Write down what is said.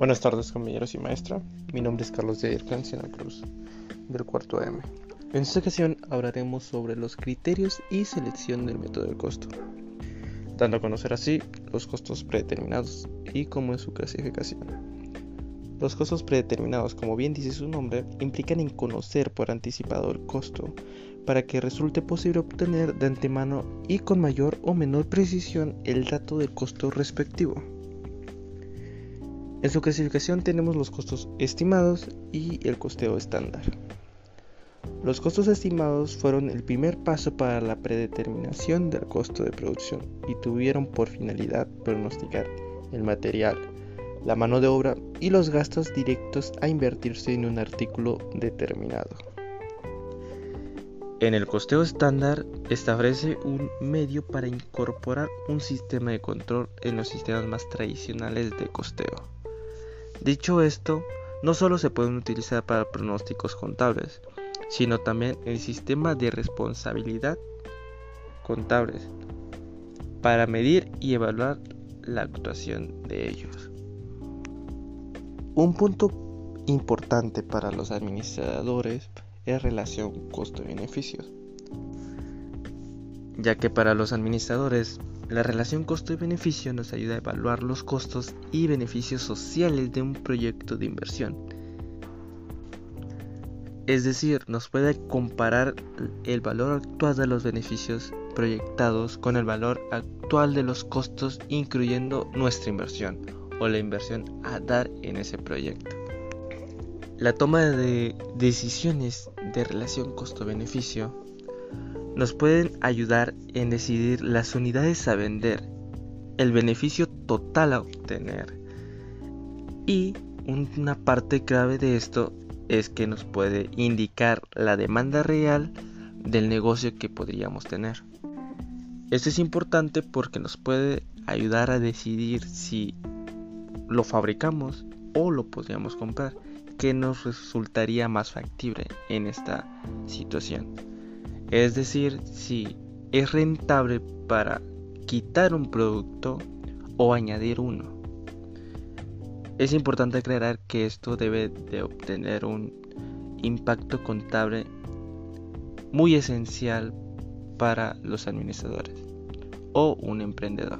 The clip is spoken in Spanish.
Buenas tardes compañeros y maestra, mi nombre es Carlos de Sena Cruz, del cuarto M. En esta ocasión hablaremos sobre los criterios y selección del método de costo, dando a conocer así los costos predeterminados y cómo es su clasificación. Los costos predeterminados, como bien dice su nombre, implican en conocer por anticipado el costo para que resulte posible obtener de antemano y con mayor o menor precisión el dato del costo respectivo. En su clasificación tenemos los costos estimados y el costeo estándar. Los costos estimados fueron el primer paso para la predeterminación del costo de producción y tuvieron por finalidad pronosticar el material, la mano de obra y los gastos directos a invertirse en un artículo determinado. En el costeo estándar establece un medio para incorporar un sistema de control en los sistemas más tradicionales de costeo. Dicho esto, no solo se pueden utilizar para pronósticos contables, sino también el sistema de responsabilidad contables para medir y evaluar la actuación de ellos. Un punto importante para los administradores es relación costo-beneficios, ya que para los administradores la relación costo-beneficio nos ayuda a evaluar los costos y beneficios sociales de un proyecto de inversión. Es decir, nos puede comparar el valor actual de los beneficios proyectados con el valor actual de los costos incluyendo nuestra inversión o la inversión a dar en ese proyecto. La toma de decisiones de relación costo-beneficio nos pueden ayudar en decidir las unidades a vender, el beneficio total a obtener. Y una parte clave de esto es que nos puede indicar la demanda real del negocio que podríamos tener. Esto es importante porque nos puede ayudar a decidir si lo fabricamos o lo podríamos comprar, que nos resultaría más factible en esta situación. Es decir, si es rentable para quitar un producto o añadir uno. Es importante aclarar que esto debe de obtener un impacto contable muy esencial para los administradores o un emprendedor.